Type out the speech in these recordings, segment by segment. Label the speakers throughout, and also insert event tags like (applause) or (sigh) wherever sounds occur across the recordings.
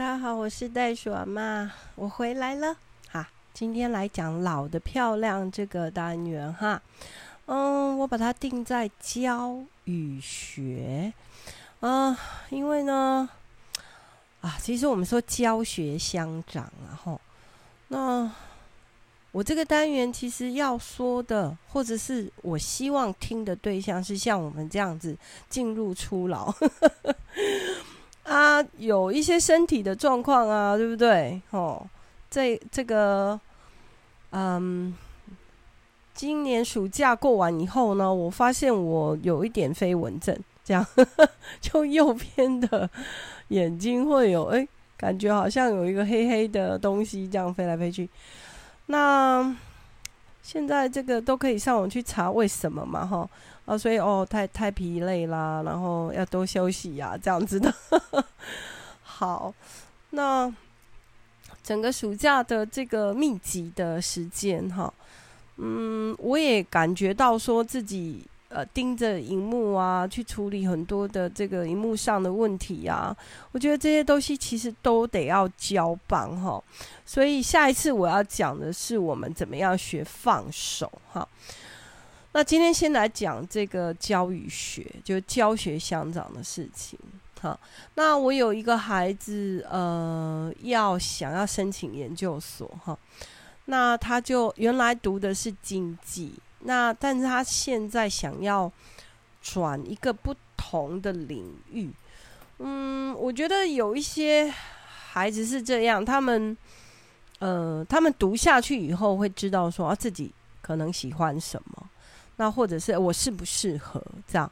Speaker 1: 大家好，我是袋鼠阿妈，我回来了。哈，今天来讲老的漂亮这个单元哈。嗯，我把它定在教与学。嗯，因为呢，啊，其实我们说教学相长，然后那我这个单元其实要说的，或者是我希望听的对象是像我们这样子进入初老。啊，有一些身体的状况啊，对不对？哦，这这个，嗯，今年暑假过完以后呢，我发现我有一点飞蚊症，这样，(laughs) 就右边的眼睛会有，哎，感觉好像有一个黑黑的东西这样飞来飞去。那现在这个都可以上网去查为什么嘛，哈。啊，所以哦，太太疲累啦，然后要多休息呀，这样子的。(laughs) 好，那整个暑假的这个密集的时间哈，嗯，我也感觉到说自己呃盯着荧幕啊，去处理很多的这个荧幕上的问题啊，我觉得这些东西其实都得要交棒哈。所以下一次我要讲的是我们怎么样学放手哈。那今天先来讲这个教与学，就教学相长的事情。好，那我有一个孩子，呃，要想要申请研究所，哈，那他就原来读的是经济，那但是他现在想要转一个不同的领域。嗯，我觉得有一些孩子是这样，他们，呃，他们读下去以后会知道说，啊，自己可能喜欢什么。那或者是我适不适合这样，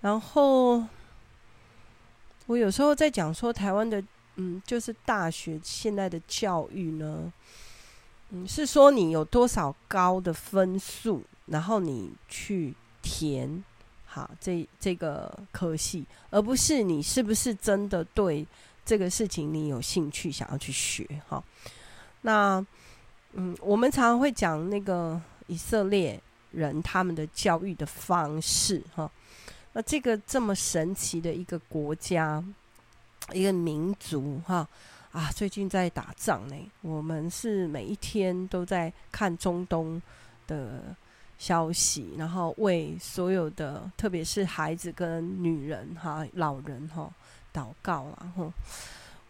Speaker 1: 然后我有时候在讲说台湾的嗯，就是大学现在的教育呢，嗯，是说你有多少高的分数，然后你去填好这这个科系，而不是你是不是真的对这个事情你有兴趣想要去学哈。那嗯，我们常常会讲那个以色列。人他们的教育的方式，哈，那这个这么神奇的一个国家，一个民族，哈啊，最近在打仗呢。我们是每一天都在看中东的消息，然后为所有的，特别是孩子跟女人，哈，老人，哈，祷告了，哈。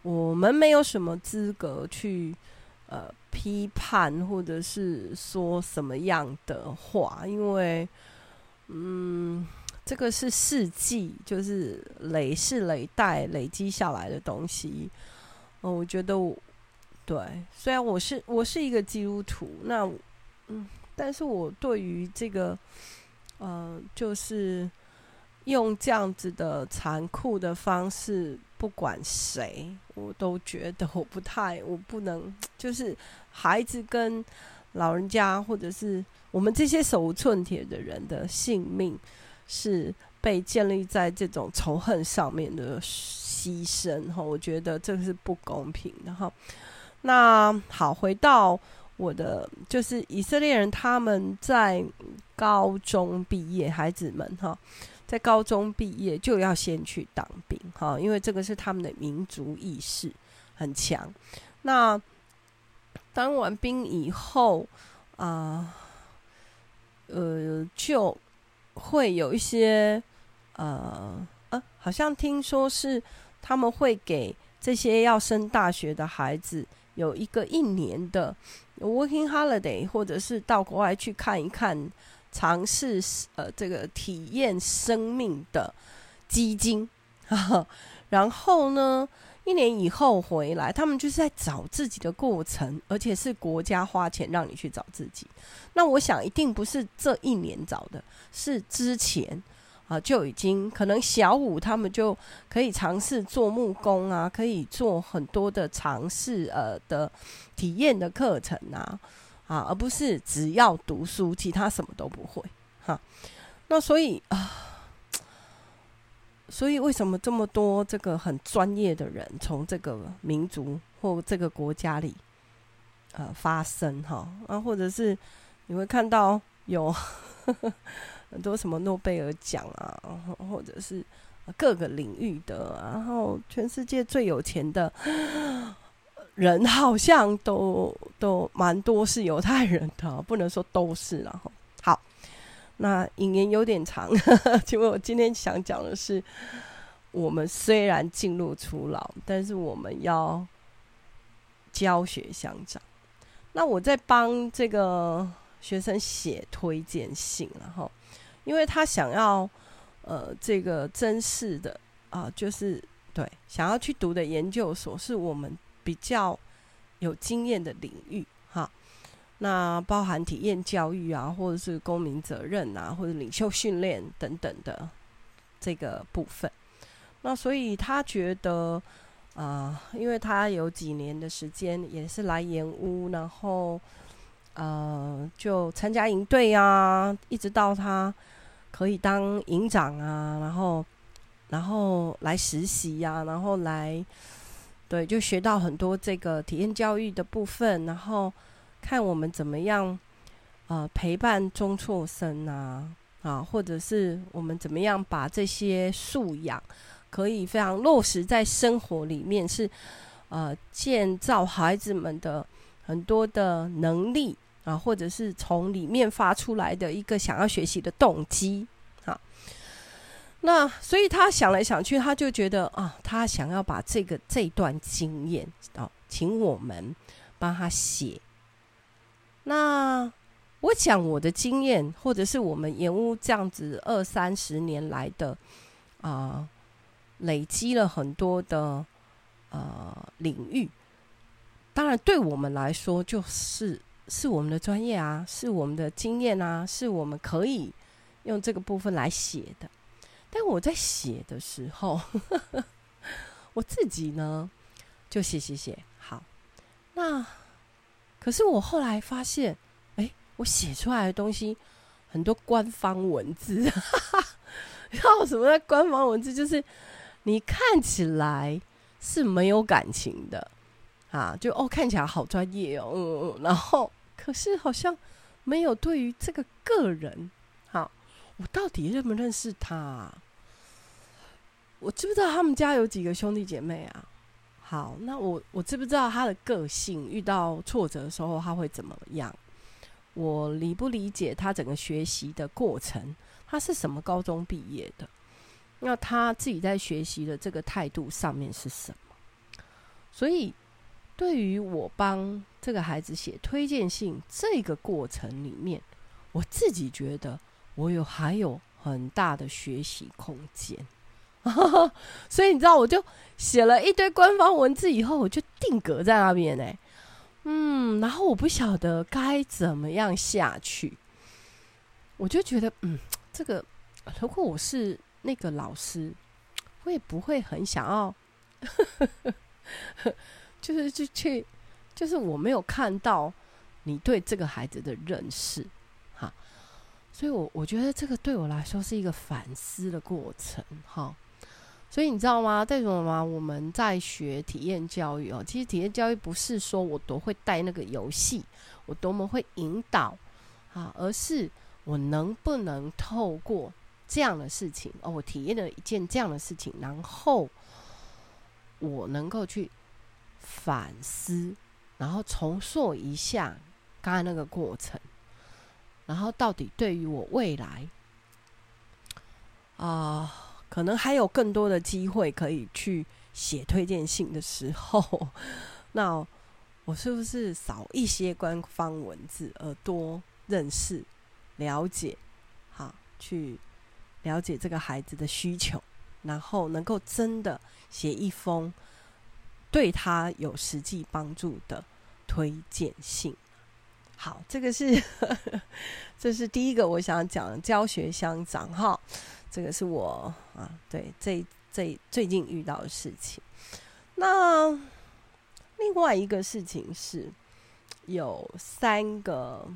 Speaker 1: 我们没有什么资格去。呃，批判或者是说什么样的话，因为，嗯，这个是世纪，就是累世累代累积下来的东西。哦，我觉得，对，虽然我是我是一个基督徒，那，嗯，但是我对于这个，呃，就是用这样子的残酷的方式。不管谁，我都觉得我不太，我不能，(tsk) 就是孩子跟老人家，或者是我们这些手无寸铁的人的性命，是被建立在这种仇恨上面的牺牲哈，我觉得这个是不公平的哈。那好，回到我的，就是以色列人他们在高中毕业，孩子们哈。在高中毕业就要先去当兵，哈，因为这个是他们的民族意识很强。那当完兵以后，啊、呃，就会有一些，呃，呃，好像听说是他们会给这些要升大学的孩子有一个一年的 working holiday，或者是到国外去看一看。尝试呃，这个体验生命的基金，(laughs) 然后呢，一年以后回来，他们就是在找自己的过程，而且是国家花钱让你去找自己。那我想一定不是这一年找的，是之前啊就已经可能小五他们就可以尝试做木工啊，可以做很多的尝试呃的体验的课程啊。啊，而不是只要读书，其他什么都不会。哈，那所以啊，所以为什么这么多这个很专业的人从这个民族或这个国家里呃发生哈啊，或者是你会看到有 (laughs) 很多什么诺贝尔奖啊，或者是各个领域的，然后全世界最有钱的。人好像都都蛮多是犹太人的，不能说都是了哈。好，那引言有点长，(laughs) 请问我今天想讲的是，我们虽然进入初老，但是我们要教学相长。那我在帮这个学生写推荐信，然后，因为他想要呃这个真实的啊、就是对想要去读的研究所，是我们比较有经验的领域哈。那包含体验教育啊，或者是公民责任啊，或者领袖训练等等的这个部分。那所以他觉得。啊、因为他有几年的时间也是来盐屋，然后呃就参加营队啊，一直到他可以当营长啊，然后然后来实习呀、啊，然后来对，就学到很多这个体验教育的部分，然后看我们怎么样呃陪伴中辍生啊啊，或者是我们怎么样把这些素养。可以非常落实在生活里面，是呃建造孩子们的很多的能力啊，或者是从里面发出来的一个想要学习的动机啊。那所以他想来想去，他就觉得啊，他想要把这个这段经验啊，请我们帮他写。那我讲我的经验，或者是我们盐屋这样子二三十年来的啊。累积了很多的呃领域，当然对我们来说就是是我们的专业啊，是我们的经验啊，是我们可以用这个部分来写的。但我在写的时候，我自己呢就写写写好。那可是我后来发现，哎，我写出来的东西很多官方文字，哈哈，然后什么官方文字就是。你看起来是没有感情的啊，就哦看起来好专业哦，然后可是好像没有对于这个个人，好，我到底认不认识他？我知不知道他们家有几个兄弟姐妹啊？好，那我我知不知道他的个性，遇到挫折的时候他会怎么样？我理不理解他整个学习的过程？他是什么高中毕业的？那他自己在学习的这个态度上面是什么？所以，对于我帮这个孩子写推荐信这个过程里面，我自己觉得我有还有很大的学习空间。(laughs) 所以你知道，我就写了一堆官方文字以后，我就定格在那边呢。嗯，然后我不晓得该怎么样下去，我就觉得，嗯，这个如果我是。那个老师会不会很想要，(laughs) 就是去去，就是我没有看到你对这个孩子的认识，哈，所以我我觉得这个对我来说是一个反思的过程，哈。所以你知道吗？为什么吗？我们在学体验教育哦，其实体验教育不是说我多会带那个游戏，我多么会引导，啊，而是我能不能透过。这样的事情哦，我体验了一件这样的事情，然后我能够去反思，然后重塑一下刚才那个过程，然后到底对于我未来啊、可能还有更多的机会可以去写推荐信的时候，(laughs) 那我是不是少一些官方文字，而多认识、了解，好去。了解这个孩子的需求，然后能够真的写一封对他有实际帮助的推荐信。好，这个是 (laughs) 这是第一个我想讲教学相长哈，这个是我啊对这这最近遇到的事情。那另外一个事情是有三个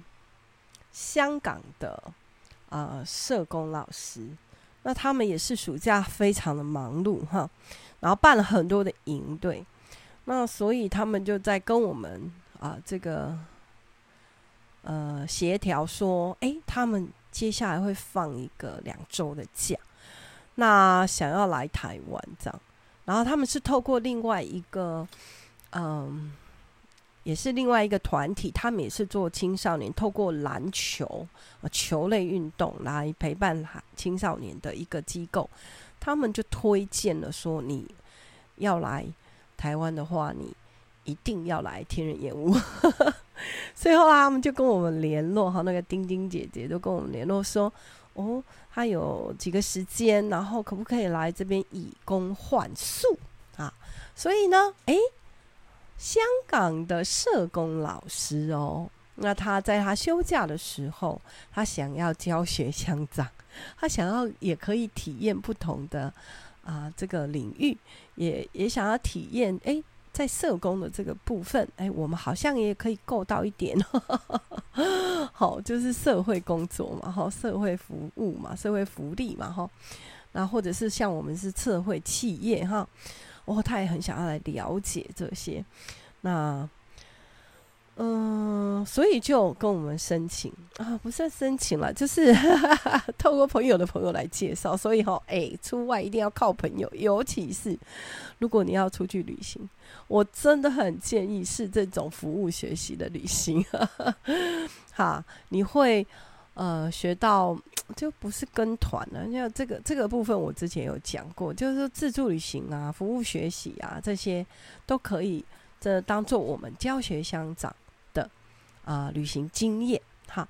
Speaker 1: 香港的。呃，社工老师，那他们也是暑假非常的忙碌哈，然后办了很多的营队，那所以他们就在跟我们啊、这个呃协调说，哎，他们接下来会放一个两周的假，那想要来台湾这样，然后他们是透过另外一个嗯、也是另外一个团体，他们也是做青少年，透过篮球啊球类运动来陪伴青少年的一个机构。他们就推荐了说，你要来台湾的话，你一定要来天人燕屋。(laughs) 所以后来他们就跟我们联络，哈，那个丁丁姐姐都跟我们联络说，哦，他有几个时间，然后可不可以来这边以工换宿啊？所以呢，诶。香港的社工老师哦，那他在他休假的时候，他想要教学相长，他想要也可以体验不同的啊、这个领域，也也想要体验诶，在社工的这个部分，哎，我们好像也可以够到一点，(laughs) 好，就是社会工作嘛，哈，社会服务嘛，社会福利嘛，哈，那或者是像我们是社会企业哈。哦，他也很想要来了解这些，那，嗯、所以就跟我们申请啊，不算申请了，就是哈 (laughs) 哈透过朋友的朋友来介绍。所以哈、哦，哎，出外一定要靠朋友，尤其是如果你要出去旅行，我真的很建议是这种服务学习的旅行，哈，你会。呃，学到就不是跟团了。因为这个这个部分，我之前有讲过，就是自助旅行啊、服务学习啊这些都可以，这当做我们教学相长啊、旅行经验哈，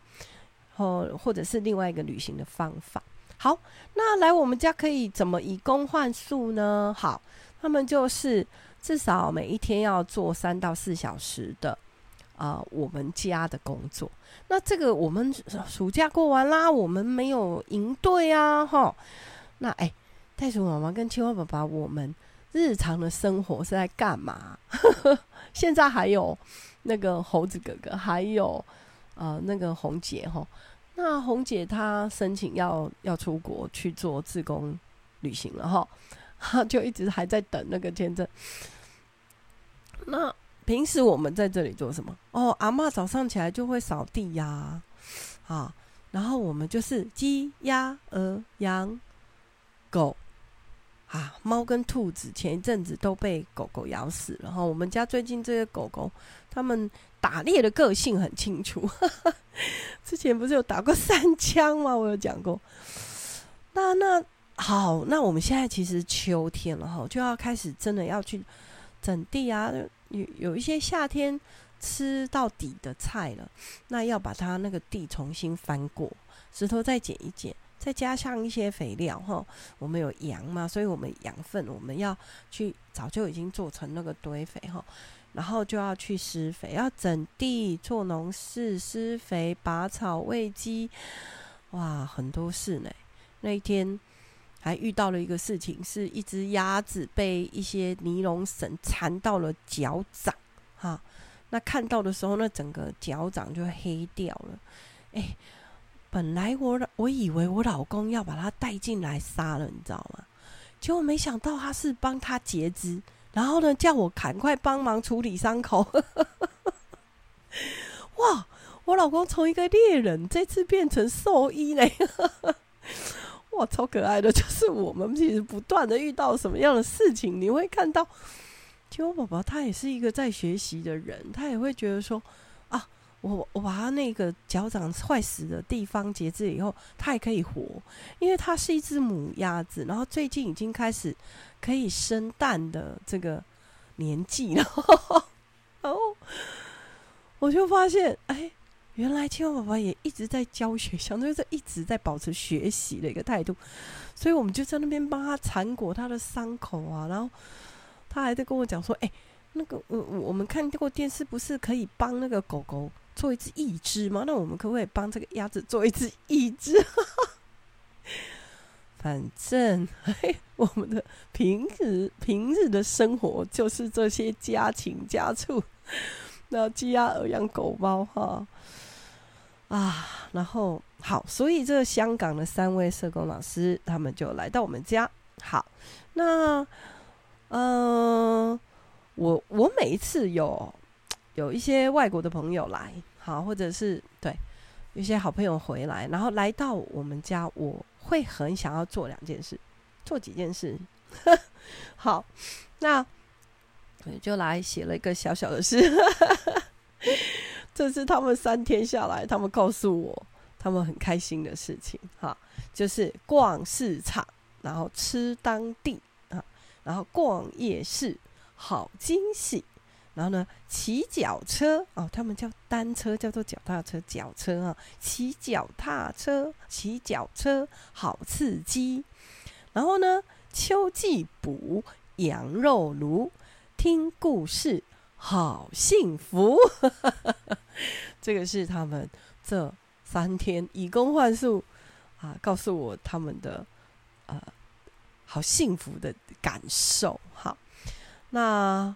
Speaker 1: 或或者是另外一个旅行的方法。好，那来我们家可以怎么以工换宿呢？好，他们就是至少每一天要做三到四小时的。啊、我们家的工作，那这个我们暑假过完啦，我们没有营队啊，哈。那哎，袋鼠妈妈跟青蛙爸爸，我们日常的生活是在干嘛？(laughs) 现在还有那个猴子哥哥，还有呃那个红姐哈。那红姐她申请要要出国去做自工旅行了哈，她就一直还在等那个签证。那。平时我们在这里做什么？哦，阿嬷早上起来就会扫地呀、啊，然后我们就是鸡、鸭、鹅、羊、狗，啊，猫跟兔子前一阵子都被狗狗咬死了哈。我们家最近这些狗狗，它们打猎的个性很清楚，呵 (laughs) 呵之前不是有打过三枪吗？我有讲过。那那好，那我们现在其实秋天了哈，就要开始真的要去整地啊。有有一些夏天吃到底的菜了，那要把它那个地重新翻过，石头再捡一捡，再加上一些肥料哈。我们有羊嘛，所以我们养分我们要去早就已经做成那个堆肥哈，然后就要去施肥，要整地做农事、施肥、拔草、喂鸡，哇，很多事呢。那一天。还遇到了一个事情，是一只鸭子被一些尼龙绳缠到了脚掌，哈，那看到的时候，那整个脚掌就黑掉了。哎，本来我我以为我老公要把他带进来杀了，你知道吗？结果没想到他是帮他截肢，然后呢，叫我赶快帮忙处理伤口。(laughs) 哇，我老公从一个猎人这次变成兽医嘞！(laughs) 哇，超可爱的！就是我们其实不断的遇到什么样的事情，你会看到，青蛙宝宝他也是一个在学习的人，他也会觉得说，啊，我我把他那个脚掌坏死的地方截肢以后，他也可以活，因为他是一只母鸭子，然后最近已经开始可以生蛋的这个年纪了，(laughs) 然后我就发现，哎。原来青蛙爸爸也一直在教学，相当于是一直在保持学习的一个态度，所以我们就在那边帮他缠裹他的伤口啊，然后他还在跟我讲说：“哎、那个，我我们看过电视，不是可以帮那个狗狗做一只义肢吗？那我们可不可以帮这个鸭子做一只义肢？(laughs) 反正，我们的平时平日的生活就是这些家禽家畜，(laughs) 那鸡鸭鹅养狗猫哈。”啊，然后好，所以这香港的三位社工老师，他们就来到我们家。好，那嗯、呃，我我每一次有有一些外国的朋友来，好，或者是对有些好朋友回来，然后来到我们家，我会很想要做两件事，做几件事。(laughs) 好，那我就来写了一个小小的诗。(laughs) 这是他们三天下来，他们告诉我他们很开心的事情哈，就是逛市场，然后吃当地啊，然后逛夜市，好惊喜。然后呢，骑脚车哦，他们叫单车，叫做脚踏车，脚车啊，骑脚踏车，骑脚车，好刺激。然后呢，秋季补羊肉炉，听故事，好幸福。(laughs) 这个是他们这三天以工换宿啊，告诉我他们的呃，好幸福的感受。好，那。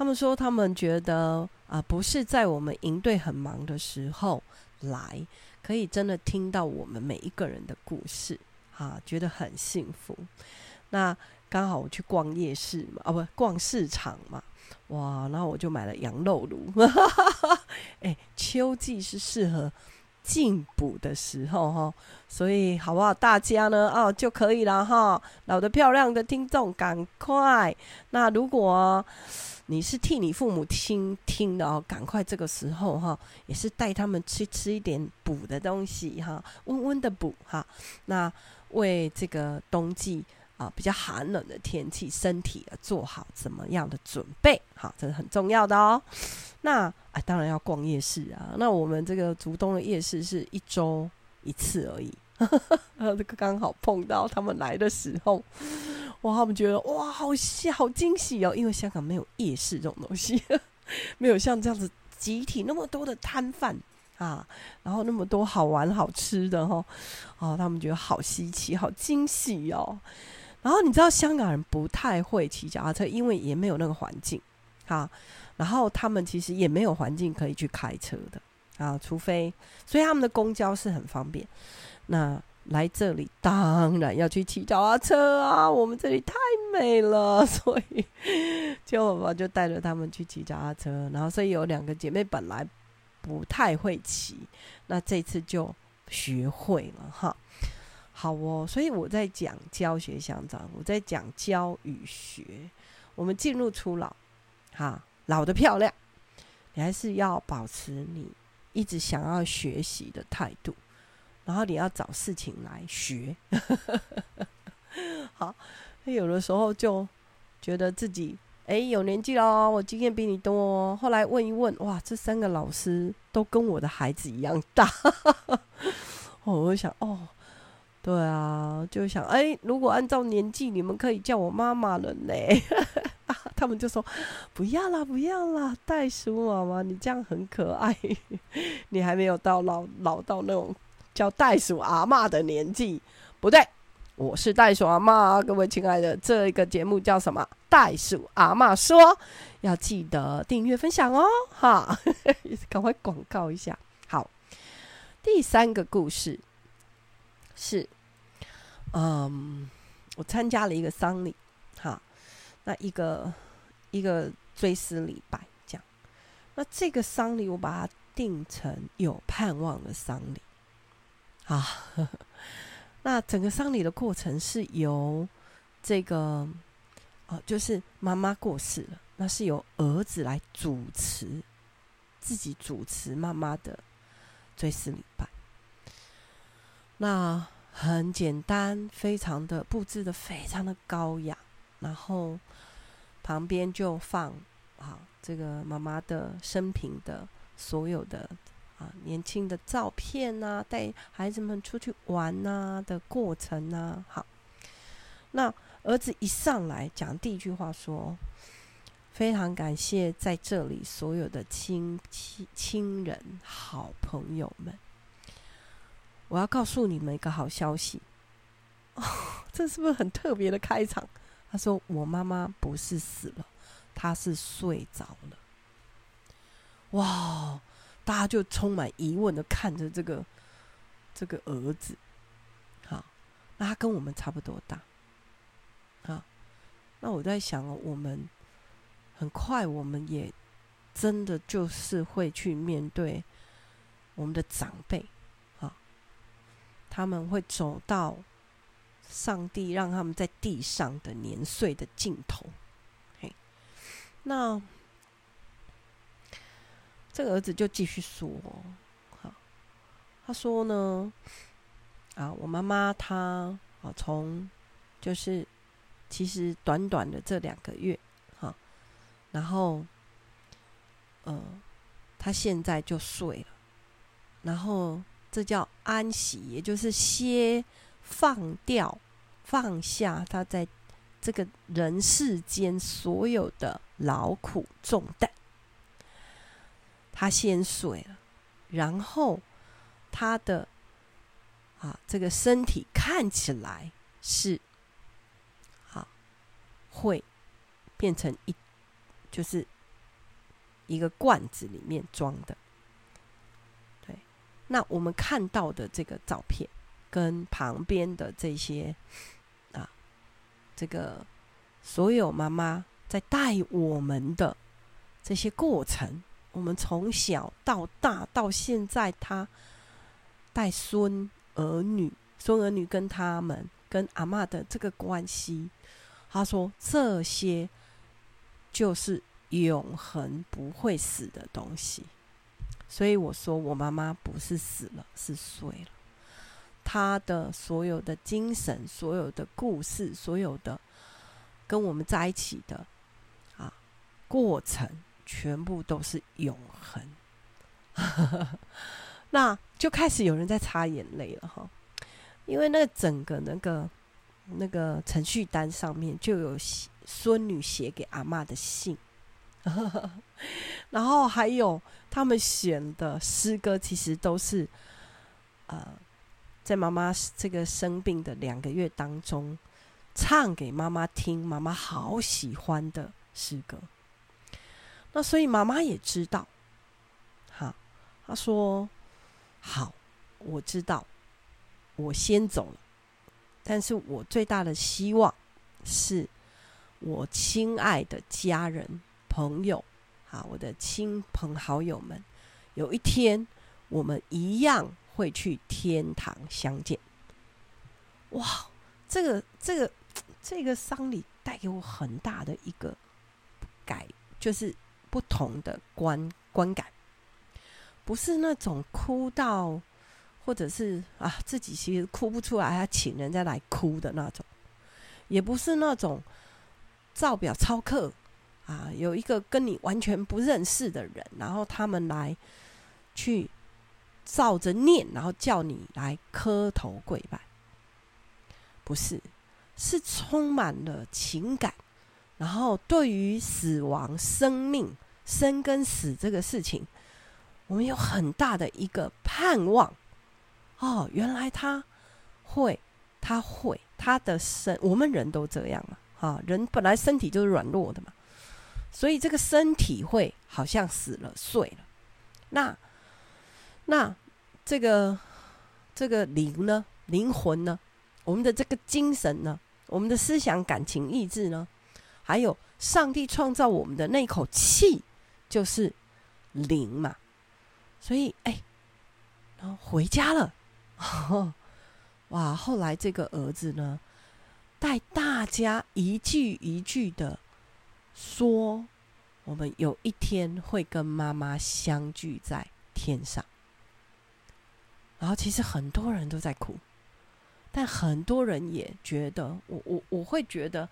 Speaker 1: 他们说，他们觉得啊、不是在我们营队很忙的时候来，可以真的听到我们每一个人的故事，啊，觉得很幸福。那刚好我去逛夜市嘛，啊，不，逛市场嘛，哇，然后我就买了羊肉炉。(laughs) 哎，秋季是适合进补的时候哈，所以好不好？大家呢，哦，就可以了哈。老的漂亮的听众，赶快。那如果你是替你父母听听的哦，赶快这个时候哈，也是带他们去吃一点补的东西哈，温温的补哈。那为这个冬季啊比较寒冷的天气，身体做好怎么样的准备？好，这是很重要的哦。那哎，当然要逛夜市啊。那我们这个竹东的夜市是一周一次而已，这 (laughs) 个刚好碰到他们来的时候。哇，他们觉得哇，好喜好惊喜哦！因为香港没有夜市这种东西，(laughs) 没有像这样子集体那么多的摊贩啊，然后那么多好玩好吃的哈，哦，他们觉得好稀奇，好惊喜哦。然后你知道香港人不太会骑脚踏车，因为也没有那个环境啊。然后他们其实也没有环境可以去开车的啊，除非所以他们的公交是很方便。那来这里当然要去骑脚踏车啊！我们这里太美了，所以就我就带着他们去骑脚踏车。然后，所以有两个姐妹本来不太会骑，那这次就学会了哈。好哦，所以我在讲教学相长，我在讲教与学。我们进入初老，哈，老的漂亮，你还是要保持你一直想要学习的态度。然后你要找事情来学，(laughs) 好，有的时候就觉得自己哎有年纪了，我经验比你多。后来问一问，哇，这三个老师都跟我的孩子一样大。(laughs) 我就想，哦，对啊，就想，哎，如果按照年纪，你们可以叫我妈妈了呢。(laughs) 他们就说，不要啦，不要啦，袋鼠妈妈，你这样很可爱，你还没有到老老到那种。叫袋鼠阿嬷的年纪不对，我是袋鼠阿嬷。各位亲爱的，这个节目叫什么？袋鼠阿嬷说，要记得订阅分享哦，哈，(laughs) 赶快广告一下。好，第三个故事是，嗯，我参加了一个丧礼，哈，那一个一个追思礼拜，这样，那这个丧礼我把它定成有盼望的丧礼。啊，(laughs) 那整个丧礼的过程是由这个哦、就是妈妈过世了，那是由儿子来主持，自己主持妈妈的追思礼拜。那很简单，非常的布置的非常的高雅，然后旁边就放啊这个妈妈的生平的所有的。啊，年轻的照片呐、啊，带孩子们出去玩呐、啊、的过程呐、啊，好。那儿子一上来讲第一句话说：“非常感谢在这里所有的亲戚、亲人、好朋友们。我要告诉你们一个好消息。哦，这是不是很特别的开场？”他说：“我妈妈不是死了，她是睡着了。”哇！大家就充满疑问的看着这个这个儿子，好，那他跟我们差不多大，好，那我在想，我们很快我们也真的就是会去面对我们的长辈，啊，他们会走到上帝让他们在地上的年岁的尽头，嘿，那。这个儿子就继续说，好，他说呢，啊，我妈妈她啊，从就是其实短短的这两个月，哈，然后，呃，他现在就睡了，然后这叫安息，也就是歇放掉、放下他在这个人世间所有的劳苦重担。他先睡了，然后他的啊这个身体看起来是啊会变成一就是一个罐子里面装的。对，那我们看到的这个照片跟旁边的这些啊这个所有妈妈在带我们的这些过程。我们从小到大到现在，他带孙儿女、孙儿女跟他们跟阿嬷的这个关系，他说这些就是永恒不会死的东西。所以我说，我妈妈不是死了，是睡了。她的所有的精神、所有的故事、所有的跟我们在一起的啊过程。全部都是永恒，(laughs) 那就开始有人在擦眼泪了哈，因为那个整个那个那个程序单上面就有孙女写给阿嬷的信，(laughs) 然后还有他们选的诗歌，其实都是呃，在妈妈这个生病的两个月当中唱给妈妈听，妈妈好喜欢的诗歌。那所以妈妈也知道，哈，她说：“好，我知道，我先走了。但是我最大的希望是，我亲爱的家人、朋友，啊，我的亲朋好友们，有一天我们一样会去天堂相见。”哇，这个、这个、(tsk) 这个丧礼带给我很大的一个改，就是。不同的观观感，不是那种哭到，或者是啊自己其实哭不出来，还请人家来哭的那种，也不是那种照表抄课啊，有一个跟你完全不认识的人，然后他们来去照着念，然后叫你来磕头跪拜，不是，是充满了情感。然后，对于死亡、生命、生跟死这个事情，我们有很大的一个盼望。哦，原来他会，他会，他的身，我们人都这样嘛。啊，人本来身体就是软弱的嘛，所以这个身体会好像死了、碎了。那，那这个这个灵呢？灵魂呢？我们的这个精神呢？我们的思想、感情、意志呢？还有上帝创造我们的那口气，就是灵嘛。所以，哎，然后回家了，(laughs) 哇！后来这个儿子呢，带大家一句一句的说：“我们有一天会跟妈妈相聚在天上。”然后，其实很多人都在哭，但很多人也觉得，我我我会觉得。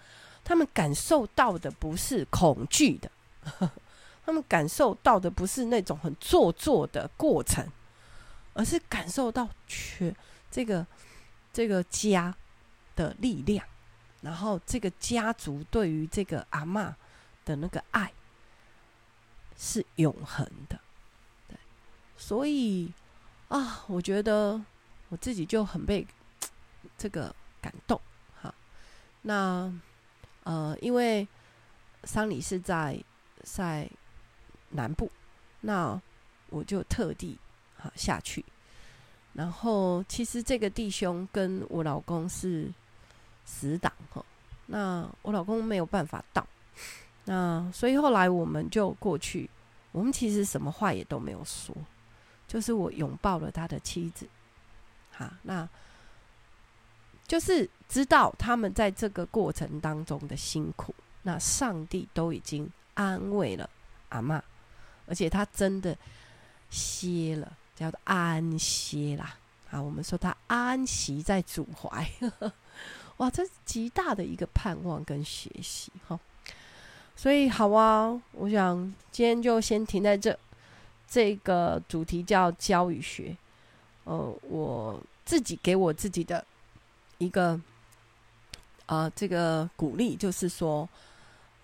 Speaker 1: 他们感受到的不是恐惧的，(laughs) 他们感受到的不是那种很做作的过程，而是感受到全这个这个家的力量，然后这个家族对于这个阿嬷的那个爱是永恒的。对，所以啊，我觉得我自己就很被这个感动。好，那。呃，因为丧礼是在在南部，那我就特地啊下去。然后，其实这个弟兄跟我老公是死党哈，那我老公没有办法到，那所以后来我们就过去。我们其实什么话也都没有说，就是我拥抱了他的妻子，好，那。就是知道他们在这个过程当中的辛苦，那上帝都已经安慰了阿嬷，而且他真的歇了，叫做安歇啦。啊，我们说他安息在主怀，(laughs) 哇，这是极大的一个盼望跟学习哈。所以好啊，我想今天就先停在这。这个主题叫教与学，呃，我自己给我自己的一个啊、这个鼓励就是说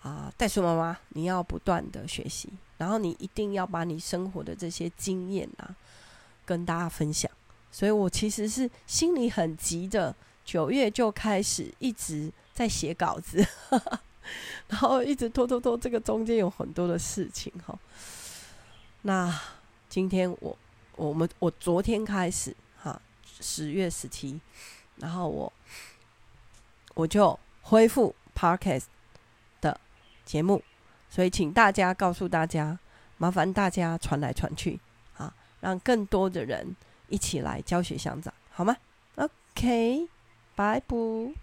Speaker 1: 啊，袋鼠妈妈，你要不断的学习，然后你一定要把你生活的这些经验啊，跟大家分享。所以我其实是心里很急的，九月就开始一直在写稿子，(laughs) 然后一直拖拖拖，这个中间有很多的事情哈。那今天我我们我昨天开始哈，十月十七，然后我我就恢复 parkas 的节目，所以请大家告诉大家，麻烦大家传来传去啊，让更多的人一起来教学相长，好吗？OK，拜拜。